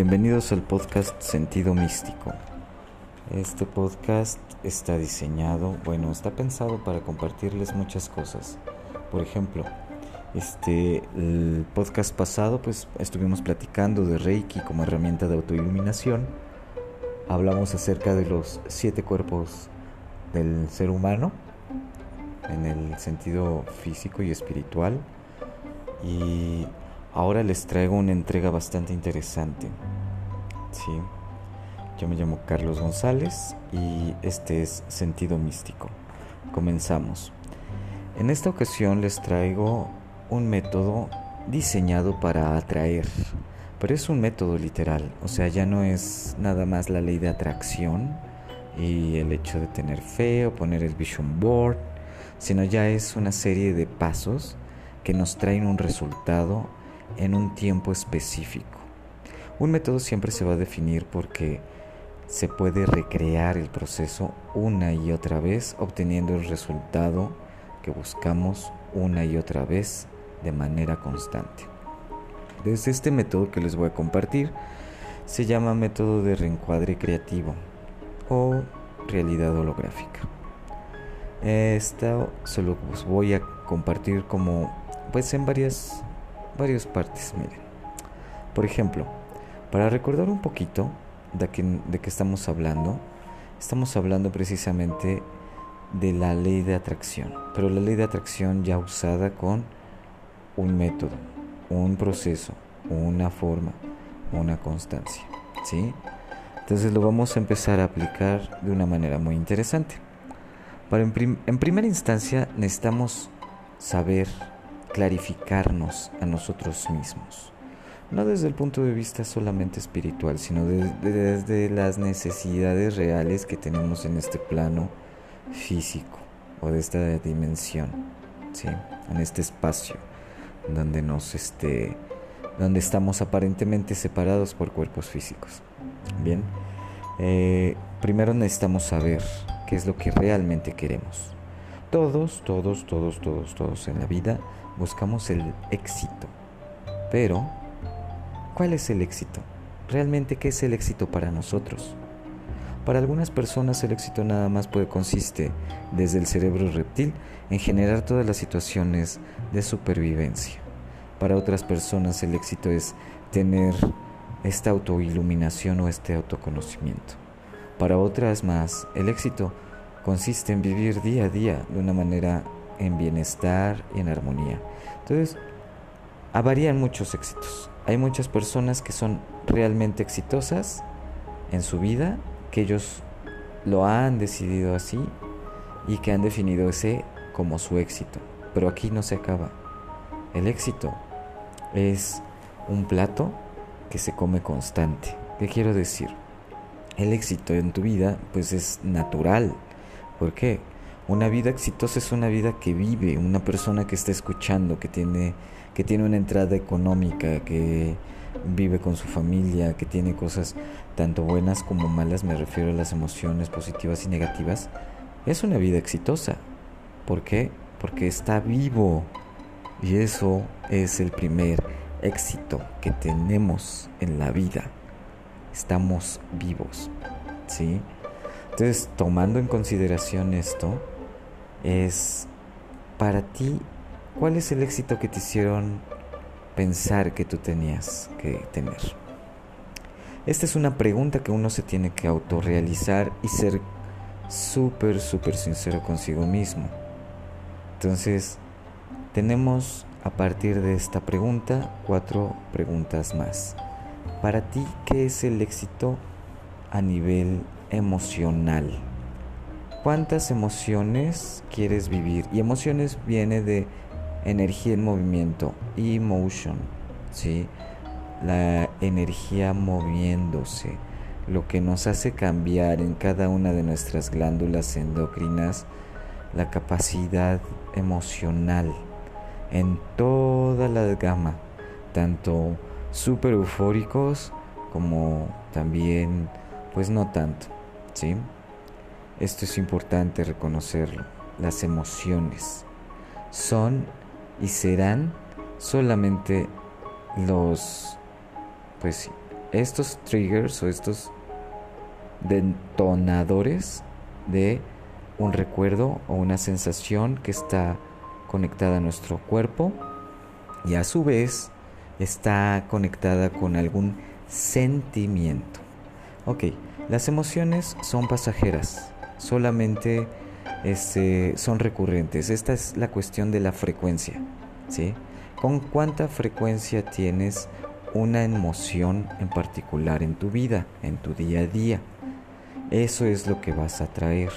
Bienvenidos al podcast Sentido Místico. Este podcast está diseñado, bueno, está pensado para compartirles muchas cosas. Por ejemplo, este el podcast pasado pues estuvimos platicando de Reiki como herramienta de autoiluminación. Hablamos acerca de los siete cuerpos del ser humano en el sentido físico y espiritual y ahora les traigo una entrega bastante interesante. Sí. Yo me llamo Carlos González y este es Sentido Místico. Comenzamos. En esta ocasión les traigo un método diseñado para atraer, pero es un método literal, o sea, ya no es nada más la ley de atracción y el hecho de tener fe o poner el vision board, sino ya es una serie de pasos que nos traen un resultado en un tiempo específico. Un método siempre se va a definir porque se puede recrear el proceso una y otra vez obteniendo el resultado que buscamos una y otra vez de manera constante. Desde este método que les voy a compartir se llama método de reencuadre creativo o realidad holográfica. Esto se lo voy a compartir como pues en varias varias partes, miren. Por ejemplo, para recordar un poquito de qué que estamos hablando, estamos hablando precisamente de la ley de atracción, pero la ley de atracción ya usada con un método, un proceso, una forma, una constancia, ¿sí? Entonces lo vamos a empezar a aplicar de una manera muy interesante. Para en primera instancia necesitamos saber clarificarnos a nosotros mismos. No desde el punto de vista solamente espiritual, sino desde las necesidades reales que tenemos en este plano físico o de esta dimensión, ¿sí? en este espacio donde nos este, donde estamos aparentemente separados por cuerpos físicos. Bien, eh, primero necesitamos saber qué es lo que realmente queremos. Todos, todos, todos, todos, todos en la vida buscamos el éxito. Pero, ¿cuál es el éxito? ¿Realmente qué es el éxito para nosotros? Para algunas personas el éxito nada más puede consiste desde el cerebro reptil en generar todas las situaciones de supervivencia. Para otras personas el éxito es tener esta autoiluminación o este autoconocimiento. Para otras más, el éxito consiste en vivir día a día de una manera en bienestar y en armonía. Entonces, varían muchos éxitos. Hay muchas personas que son realmente exitosas en su vida, que ellos lo han decidido así y que han definido ese como su éxito. Pero aquí no se acaba. El éxito es un plato que se come constante. ¿Qué quiero decir? El éxito en tu vida pues es natural. ¿Por qué? Una vida exitosa es una vida que vive, una persona que está escuchando, que tiene, que tiene una entrada económica, que vive con su familia, que tiene cosas tanto buenas como malas, me refiero a las emociones positivas y negativas, es una vida exitosa. ¿Por qué? Porque está vivo. Y eso es el primer éxito que tenemos en la vida. Estamos vivos. ¿Sí? Entonces, tomando en consideración esto, es para ti, ¿cuál es el éxito que te hicieron pensar que tú tenías que tener? Esta es una pregunta que uno se tiene que autorrealizar y ser súper, súper sincero consigo mismo. Entonces, tenemos a partir de esta pregunta cuatro preguntas más. Para ti, ¿qué es el éxito a nivel emocional? ¿Cuántas emociones quieres vivir? Y emociones viene de energía en movimiento, emotion, ¿sí? La energía moviéndose, lo que nos hace cambiar en cada una de nuestras glándulas endocrinas la capacidad emocional en toda la gama, tanto super eufóricos como también pues no tanto, ¿sí? Esto es importante reconocerlo. Las emociones son y serán solamente los pues estos triggers o estos detonadores de un recuerdo o una sensación que está conectada a nuestro cuerpo y a su vez está conectada con algún sentimiento. Ok, las emociones son pasajeras, solamente este, son recurrentes. Esta es la cuestión de la frecuencia. ¿sí? ¿Con cuánta frecuencia tienes una emoción en particular en tu vida, en tu día a día? Eso es lo que vas a traer,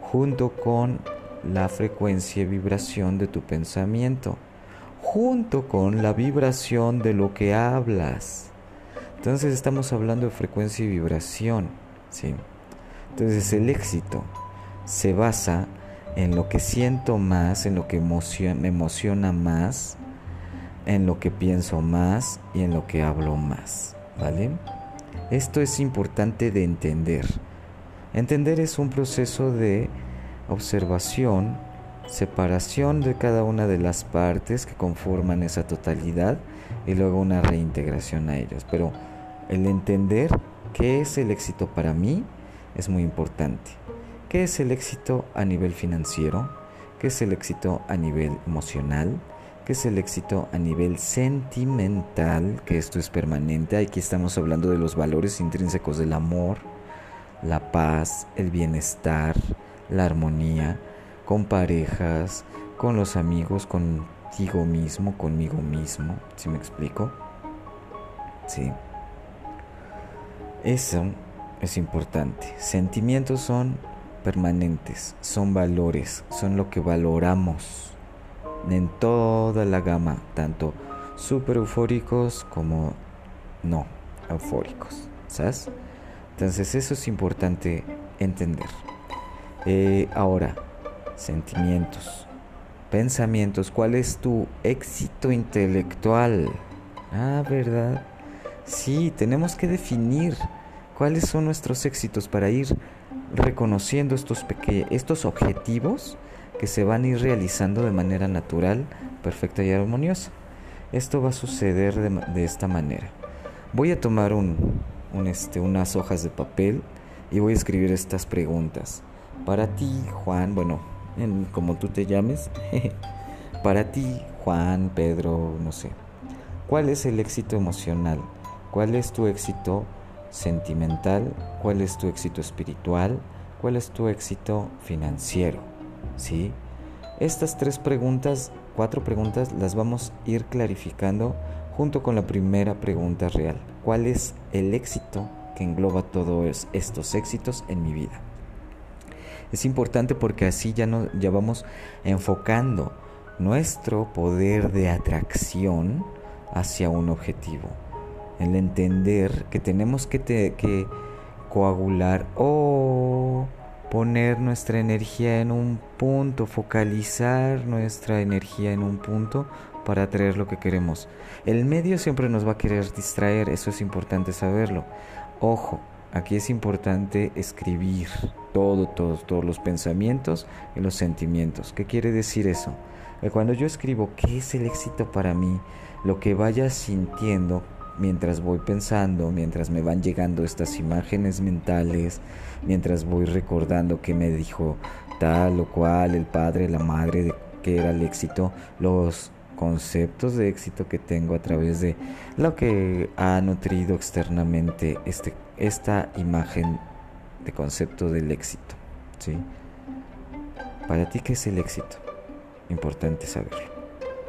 junto con la frecuencia y vibración de tu pensamiento, junto con la vibración de lo que hablas. Entonces estamos hablando de frecuencia y vibración, ¿sí? Entonces el éxito se basa en lo que siento más, en lo que me emociona más, en lo que pienso más y en lo que hablo más, ¿vale? Esto es importante de entender. Entender es un proceso de observación, separación de cada una de las partes que conforman esa totalidad y luego una reintegración a ellos. Pero el entender qué es el éxito para mí es muy importante. ¿Qué es el éxito a nivel financiero? ¿Qué es el éxito a nivel emocional? ¿Qué es el éxito a nivel sentimental? Que esto es permanente. Aquí estamos hablando de los valores intrínsecos del amor, la paz, el bienestar, la armonía, con parejas, con los amigos, contigo mismo, conmigo mismo. ¿Sí me explico? Sí. Eso es importante. Sentimientos son permanentes, son valores, son lo que valoramos en toda la gama, tanto super eufóricos como no eufóricos, ¿sabes? Entonces eso es importante entender. Eh, ahora, sentimientos, pensamientos, ¿cuál es tu éxito intelectual? Ah, ¿verdad? Sí, tenemos que definir cuáles son nuestros éxitos para ir reconociendo estos, estos objetivos que se van a ir realizando de manera natural, perfecta y armoniosa. Esto va a suceder de, esta manera. Voy a tomar un, este, unas hojas de papel y voy a escribir estas preguntas. Para ti, Juan, bueno, como tú te llames, para ti, Juan, Pedro, no sé, ¿cuál es el éxito emocional? ¿Cuál es tu éxito sentimental, cuál es tu éxito espiritual, cuál es tu éxito financiero. ¿Sí? Estas tres preguntas, cuatro preguntas, las vamos a ir clarificando junto con la primera pregunta real. ¿Cuál es el éxito que engloba todos estos éxitos en mi vida? Es importante porque así ya, no, ya vamos enfocando nuestro poder de atracción hacia un objetivo el entender que tenemos que, que coagular o poner nuestra energía en un punto, focalizar nuestra energía en un punto para atraer lo que queremos. El medio siempre nos va a querer distraer, eso es importante saberlo. Ojo, aquí es importante escribir todo, todos, todos los pensamientos y los sentimientos. ¿Qué quiere decir eso? Cuando yo escribo qué es el éxito para mí, lo que vaya sintiendo mientras voy pensando, mientras me van llegando estas imágenes mentales, mientras voy recordando que me dijo tal o cual, el padre, la madre, de que era el éxito, los conceptos de éxito que tengo a través de lo que ha nutrido externamente este, esta imagen de concepto del éxito. ¿sí? Para ti, ¿qué es el éxito? Importante saberlo.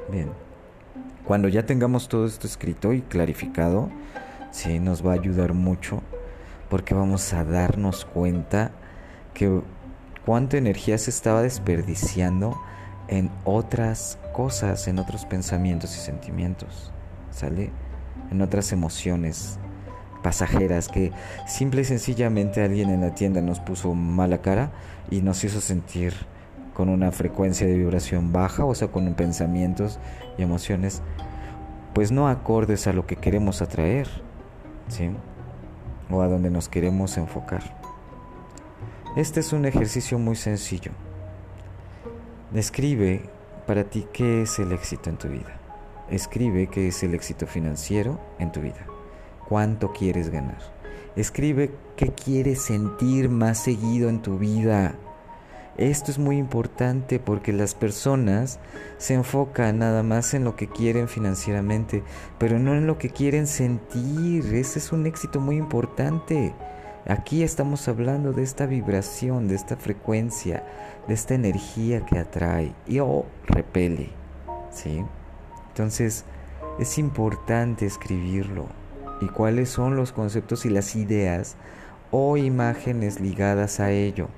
Bien. Cuando ya tengamos todo esto escrito y clarificado, sí nos va a ayudar mucho porque vamos a darnos cuenta que cuánta energía se estaba desperdiciando en otras cosas, en otros pensamientos y sentimientos, ¿sale? En otras emociones pasajeras que simple y sencillamente alguien en la tienda nos puso mala cara y nos hizo sentir con una frecuencia de vibración baja, o sea, con pensamientos y emociones, pues no acordes a lo que queremos atraer, ¿sí? O a donde nos queremos enfocar. Este es un ejercicio muy sencillo. Describe para ti qué es el éxito en tu vida. Escribe qué es el éxito financiero en tu vida. cuánto quieres ganar. Escribe qué quieres sentir más seguido en tu vida. Esto es muy importante porque las personas se enfocan nada más en lo que quieren financieramente, pero no en lo que quieren sentir. Ese es un éxito muy importante. Aquí estamos hablando de esta vibración, de esta frecuencia, de esta energía que atrae y o repele. ¿Sí? Entonces, es importante escribirlo. ¿Y cuáles son los conceptos y las ideas o imágenes ligadas a ello?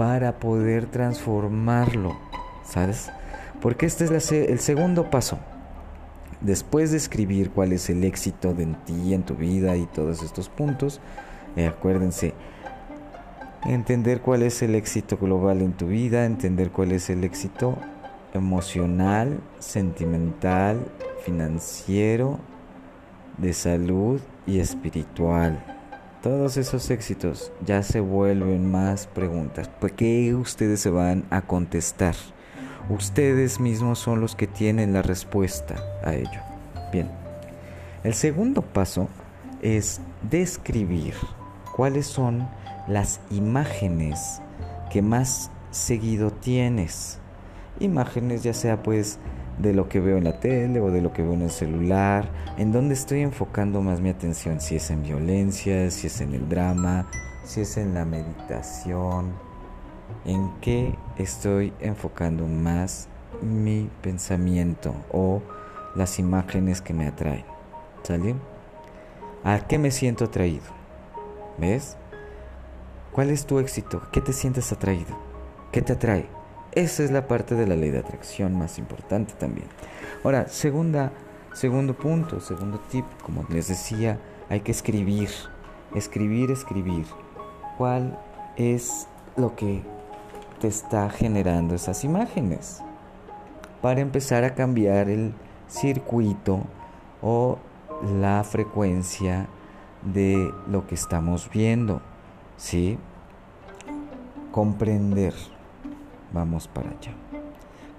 Para poder transformarlo, ¿sabes? Porque este es el segundo paso. Después de escribir cuál es el éxito de ti, en tu vida y todos estos puntos, eh, acuérdense, entender cuál es el éxito global en tu vida, entender cuál es el éxito emocional, sentimental, financiero, de salud y espiritual todos esos éxitos ya se vuelven más preguntas. ¿Por qué ustedes se van a contestar? Ustedes mismos son los que tienen la respuesta a ello. Bien, el segundo paso es describir cuáles son las imágenes que más seguido tienes. Imágenes ya sea pues de lo que veo en la tele o de lo que veo en el celular, en dónde estoy enfocando más mi atención, si es en violencia, si es en el drama, si es en la meditación, en qué estoy enfocando más mi pensamiento o las imágenes que me atraen. ¿Sale? ¿A qué me siento atraído? ¿Ves? ¿Cuál es tu éxito? ¿Qué te sientes atraído? ¿Qué te atrae? Esa es la parte de la ley de atracción más importante también. Ahora, segunda, segundo punto, segundo tip, como les decía, hay que escribir, escribir, escribir. ¿Cuál es lo que te está generando esas imágenes? Para empezar a cambiar el circuito o la frecuencia de lo que estamos viendo, ¿sí? Comprender Vamos para allá.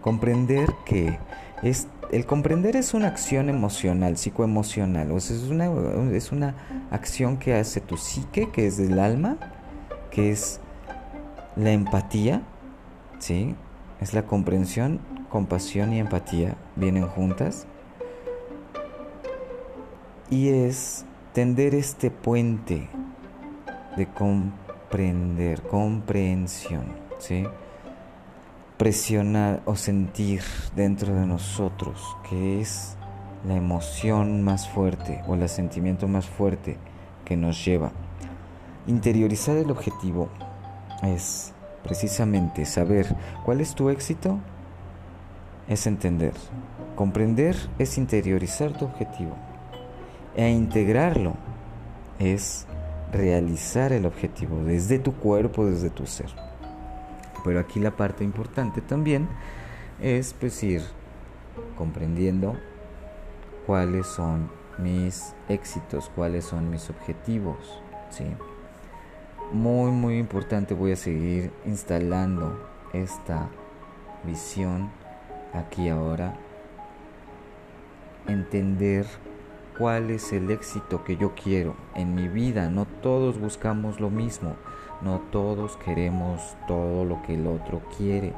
Comprender que es, el comprender es una acción emocional, psicoemocional, o es una, es una acción que hace tu psique, que es del alma, que es la empatía, ¿sí? Es la comprensión, compasión y empatía vienen juntas. Y es tender este puente de comprender, comprensión, ¿sí? Presionar o sentir dentro de nosotros, que es la emoción más fuerte o el sentimiento más fuerte que nos lleva. Interiorizar el objetivo es precisamente saber cuál es tu éxito, es entender. Comprender es interiorizar tu objetivo. E integrarlo es realizar el objetivo desde tu cuerpo, desde tu ser. Pero aquí la parte importante también es pues ir comprendiendo cuáles son mis éxitos, cuáles son mis objetivos, ¿sí? Muy muy importante voy a seguir instalando esta visión aquí ahora entender cuál es el éxito que yo quiero en mi vida. No todos buscamos lo mismo. No todos queremos todo lo que el otro quiere.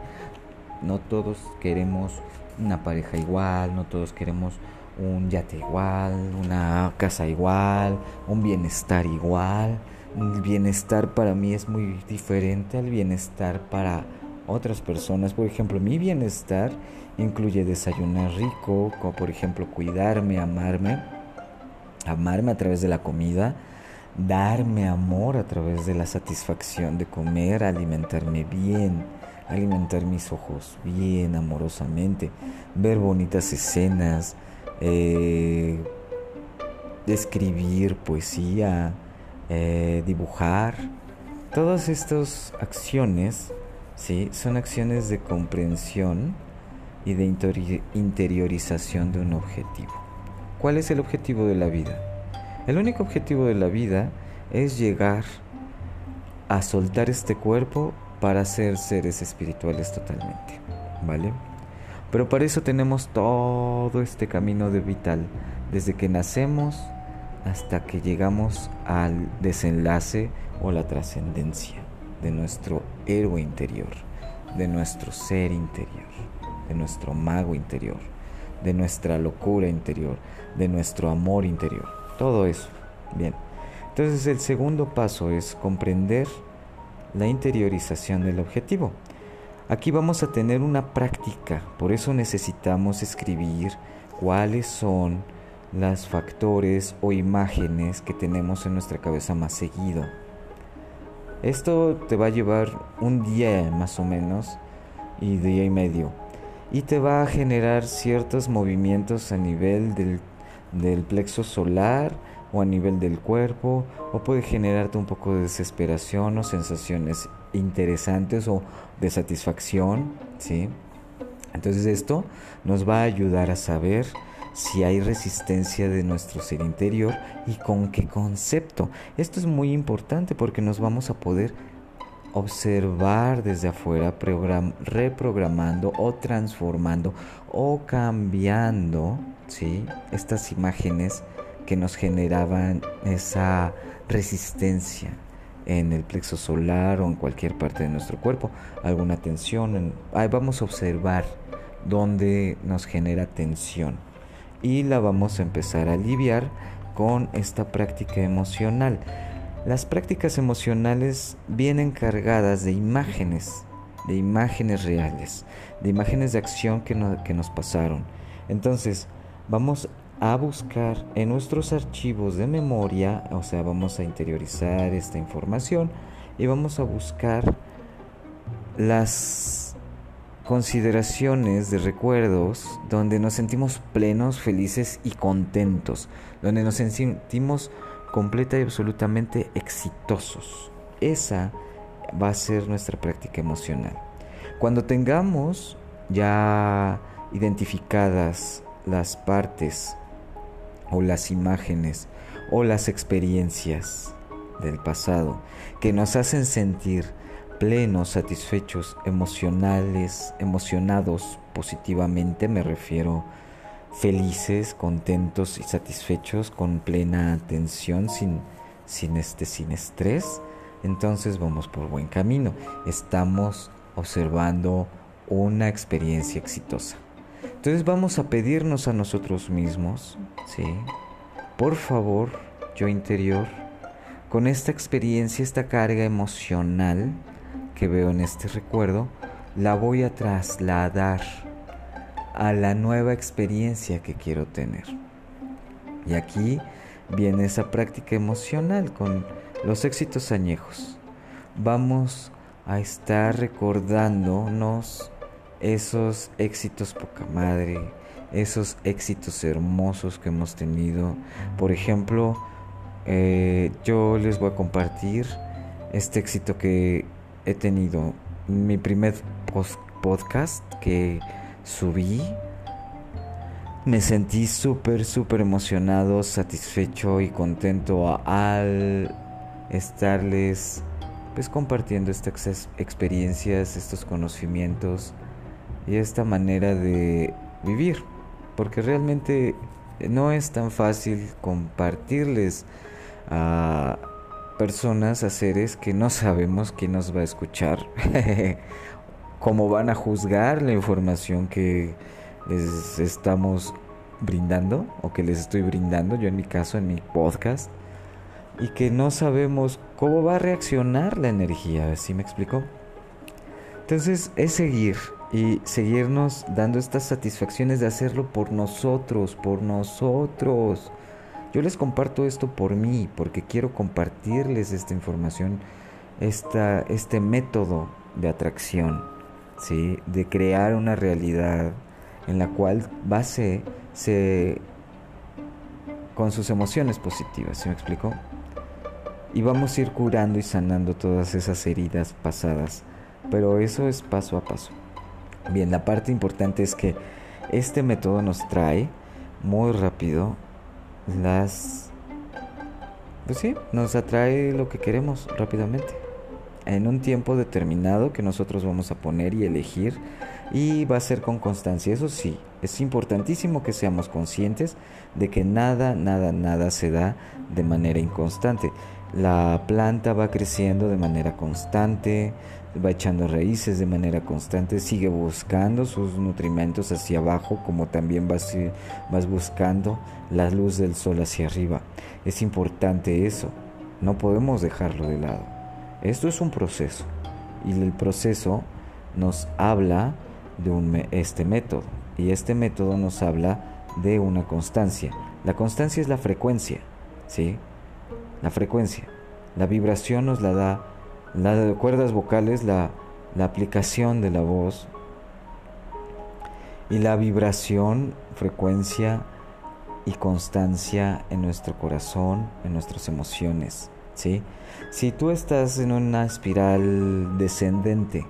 No todos queremos una pareja igual, no todos queremos un yate igual, una casa igual, un bienestar igual. El bienestar para mí es muy diferente al bienestar para otras personas. Por ejemplo, mi bienestar incluye desayunar rico, como por ejemplo cuidarme, amarme, amarme a través de la comida, darme amor a través de la satisfacción de comer, alimentarme bien, alimentar mis ojos bien, amorosamente, ver bonitas escenas, eh, escribir poesía, eh, dibujar. Todas estas acciones ¿sí? son acciones de comprensión y de interiorización de un objetivo. ¿Cuál es el objetivo de la vida? El único objetivo de la vida es llegar a soltar este cuerpo para ser seres espirituales totalmente, ¿vale? Pero para eso tenemos todo este camino de vital, desde que nacemos hasta que llegamos al desenlace o la trascendencia de nuestro héroe interior, de nuestro ser interior, de nuestro mago interior, de nuestra locura interior, de nuestro amor interior. Todo eso. Bien. Entonces el segundo paso es comprender la interiorización del objetivo. Aquí vamos a tener una práctica, por eso necesitamos escribir cuáles son los factores o imágenes que tenemos en nuestra cabeza más seguido. Esto te va a llevar un día más o menos y día y medio y te va a generar ciertos movimientos a nivel del, del plexo solar o a nivel del cuerpo o puede generarte un poco de desesperación o sensaciones interesantes o de satisfacción, ¿sí? Entonces esto nos va a ayudar a saber si hay resistencia de nuestro ser interior y con qué concepto. Esto es muy importante porque nos vamos a poder observar desde afuera, reprogramando o transformando o cambiando ¿sí? estas imágenes que nos generaban esa resistencia en el plexo solar o en cualquier parte de nuestro cuerpo, alguna tensión. ahí vamos a observar dónde nos genera tensión y la vamos a empezar a aliviar con esta práctica emocional. Las prácticas emocionales vienen cargadas de imágenes, de imágenes reales, de imágenes de acción que, que nos pasaron. Entonces, vamos a buscar en nuestros archivos de memoria, o sea, vamos a interiorizar esta información y vamos a buscar las consideraciones de recuerdos donde nos sentimos plenos, felices y contentos, donde nos sentimos completa y absolutamente exitosos. Esa va a ser nuestra práctica emocional. Cuando tengamos ya identificadas las partes o las imágenes o las experiencias del pasado que nos hacen sentir plenos, satisfechos, emocionales, emocionados positivamente, me refiero felices, contentos y satisfechos con plena atención sin sin este sin estrés, entonces vamos por buen camino. Estamos observando una experiencia exitosa. Entonces vamos a pedirnos a nosotros mismos, ¿sí? Por favor, yo interior, con esta experiencia, esta carga emocional que veo en este recuerdo, la voy a trasladar a la nueva experiencia que quiero tener. Y aquí viene esa práctica emocional con los éxitos añejos. Vamos a estar recordándonos esos éxitos poca madre, esos éxitos hermosos que hemos tenido. Por ejemplo, eh, yo les voy a compartir este éxito que he tenido. Mi primer podcast que subí. Me sentí súper, súper emocionado, satisfecho y contento al estarles pues compartiendo estas experiencias, estos conocimientos y esta manera de vivir, porque realmente no es tan fácil compartirles a personas, a seres que no sabemos quién nos va a escuchar, cómo van a juzgar la información que les estamos brindando o que les estoy brindando, yo en mi caso, en mi podcast, y que no sabemos cómo va a reaccionar la energía, ¿sí me explico? Entonces es seguir, y seguirnos dando estas satisfacciones de hacerlo por nosotros, por nosotros. Yo les comparto esto por mí, porque quiero compartirles esta información, esta, este método de atracción, ¿sí? de crear una realidad en la cual base se con sus emociones positivas, ¿sí me explico? Y vamos a ir curando y sanando todas esas heridas pasadas, pero eso es paso a paso. Bien, la parte importante es que este método nos trae muy rápido las... Pues sí, nos atrae lo que queremos rápidamente. En un tiempo determinado que nosotros vamos a poner y elegir y va a ser con constancia. Eso sí, es importantísimo que seamos conscientes de que nada, nada, nada se da de manera inconstante. La planta va creciendo de manera constante, va echando raíces de manera constante, sigue buscando sus nutrimentos hacia abajo, como también vas, vas buscando la luz del sol hacia arriba. Es importante eso, no podemos dejarlo de lado. Esto es un proceso y el proceso nos habla de un, este método y este método nos habla de una constancia. La constancia es la frecuencia, ¿sí? La frecuencia. La vibración nos la da las cuerdas vocales, la, la aplicación de la voz y la vibración, frecuencia y constancia en nuestro corazón, en nuestras emociones. ¿Sí? Si tú estás en una espiral descendente,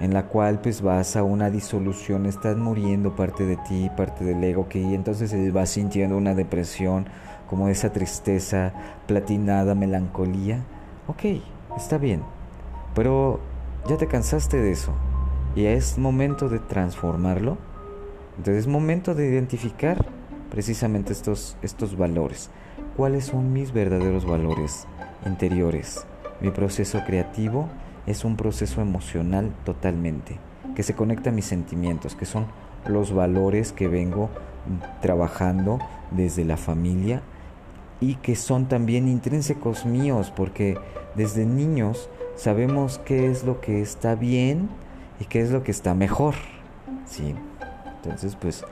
en la cual pues vas a una disolución, estás muriendo parte de ti, parte del ego, que y entonces vas sintiendo una depresión, como esa tristeza platinada, melancolía, ok, está bien, pero ya te cansaste de eso y es momento de transformarlo. Entonces es momento de identificar precisamente estos, estos valores. ¿Cuáles son mis verdaderos valores interiores? Mi proceso creativo es un proceso emocional totalmente, que se conecta a mis sentimientos, que son los valores que vengo trabajando desde la familia y que son también intrínsecos míos, porque desde niños sabemos qué es lo que está bien y qué es lo que está mejor. Sí. Entonces, pues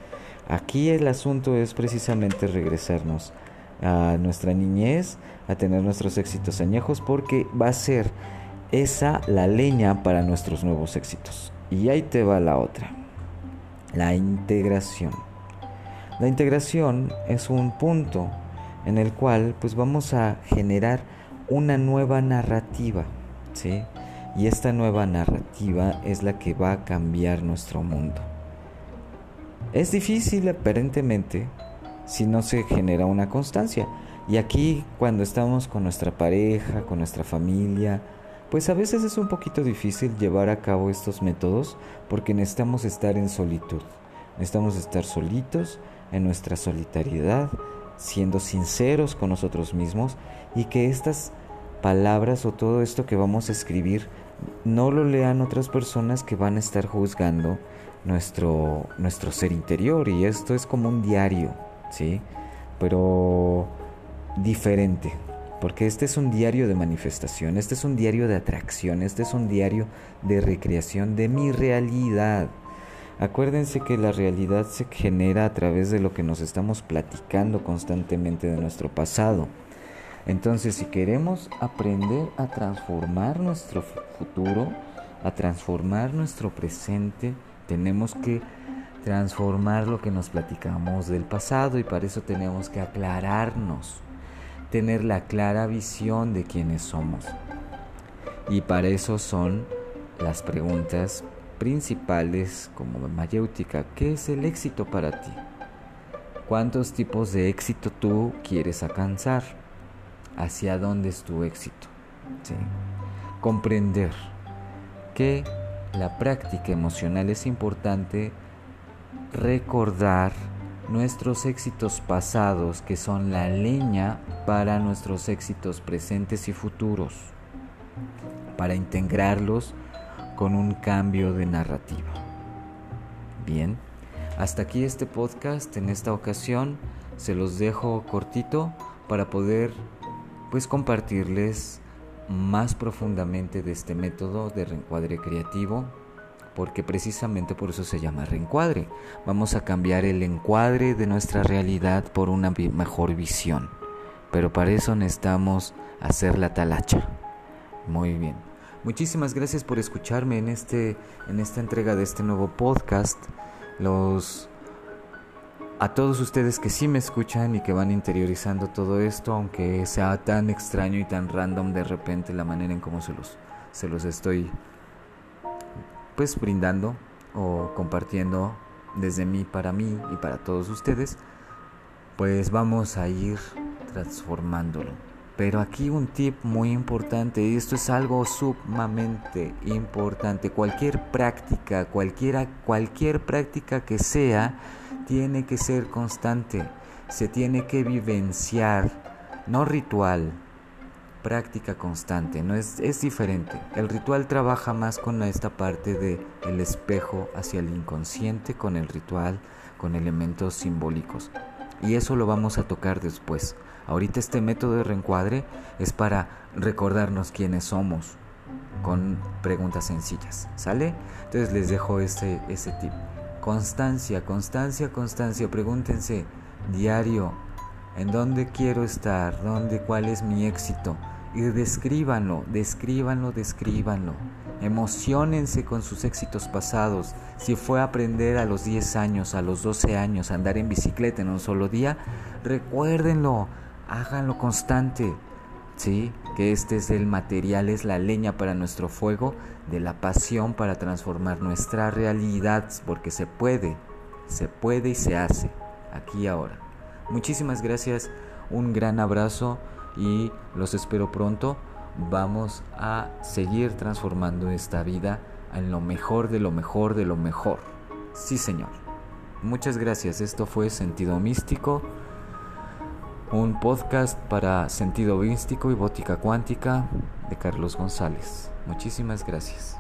aquí el asunto es precisamente regresarnos a nuestra niñez, a tener nuestros éxitos añejos, porque va a ser esa la leña para nuestros nuevos éxitos. Y ahí te va la otra, la integración. La integración es un punto en el cual pues vamos a generar una nueva narrativa y esta nueva narrativa es la que va a cambiar nuestro mundo. Es difícil aparentemente si no se genera una constancia. Y aquí cuando estamos con nuestra pareja, con nuestra familia, pues a veces es un poquito difícil llevar a cabo estos métodos porque necesitamos estar en solitud. Necesitamos estar solitos en nuestra solitariedad, siendo sinceros con nosotros mismos y que estas palabras o todo esto que vamos a escribir no lo lean otras personas que van a estar juzgando nuestro, nuestro ser interior y esto es como un diario, ¿sí? Pero diferente, porque este es un diario de manifestación, este es un diario de atracción, este es un diario de recreación de mi realidad. Acuérdense que la realidad se genera a través de lo que nos estamos platicando constantemente de nuestro pasado. Entonces, si queremos aprender a transformar nuestro futuro, a transformar nuestro presente, tenemos que transformar lo que nos platicamos del pasado y para eso tenemos que aclararnos, tener la clara visión de quiénes somos. Y para eso son las preguntas principales como mayéutica, ¿qué es el éxito para ti? ¿Cuántos tipos de éxito tú quieres alcanzar? hacia dónde es tu éxito. Comprender que la práctica emocional es importante recordar nuestros éxitos pasados que son la leña para nuestros éxitos presentes y futuros, para integrarlos con un cambio de narrativa. Bien, hasta aquí este podcast en esta ocasión. Se los dejo cortito para poder pues compartirles más profundamente de este método de reencuadre creativo, porque precisamente por eso se llama reencuadre. Vamos a cambiar el encuadre de nuestra realidad por una mejor visión, pero para eso necesitamos hacer la talacha. Muy bien. Muchísimas gracias por escucharme en este en esta entrega de este nuevo podcast. Los a todos ustedes que sí me escuchan y que van interiorizando todo esto, aunque sea tan extraño y tan random de repente la manera en cómo se los, se los estoy pues brindando o compartiendo desde mí para mí y para todos ustedes, pues vamos a ir transformándolo. Pero aquí un tip muy importante, y esto es algo sumamente importante. Cualquier práctica, cualquiera, cualquier práctica que sea, tiene que ser constante. Se tiene que vivenciar, no ritual, práctica constante, no es, es diferente. El ritual trabaja más con esta parte de el espejo hacia el inconsciente, con el ritual, con elementos simbólicos. Y eso lo vamos a tocar después. Ahorita este método de reencuadre es para recordarnos quiénes somos con preguntas sencillas, ¿sale? Entonces les dejo ese, ese tip. Constancia, constancia, constancia. Pregúntense diario, ¿en dónde quiero estar? ¿Dónde, cuál es mi éxito? Y descríbanlo, descríbanlo, descríbanlo. Emocionense con sus éxitos pasados. Si fue aprender a los 10 años, a los 12 años, andar en bicicleta en un solo día, recuérdenlo, háganlo constante. ¿Sí? Que este es el material, es la leña para nuestro fuego, de la pasión para transformar nuestra realidad, porque se puede, se puede y se hace, aquí y ahora. Muchísimas gracias, un gran abrazo y los espero pronto vamos a seguir transformando esta vida en lo mejor de lo mejor de lo mejor. Sí, Señor. Muchas gracias. Esto fue Sentido Místico, un podcast para Sentido Místico y Bótica Cuántica de Carlos González. Muchísimas gracias.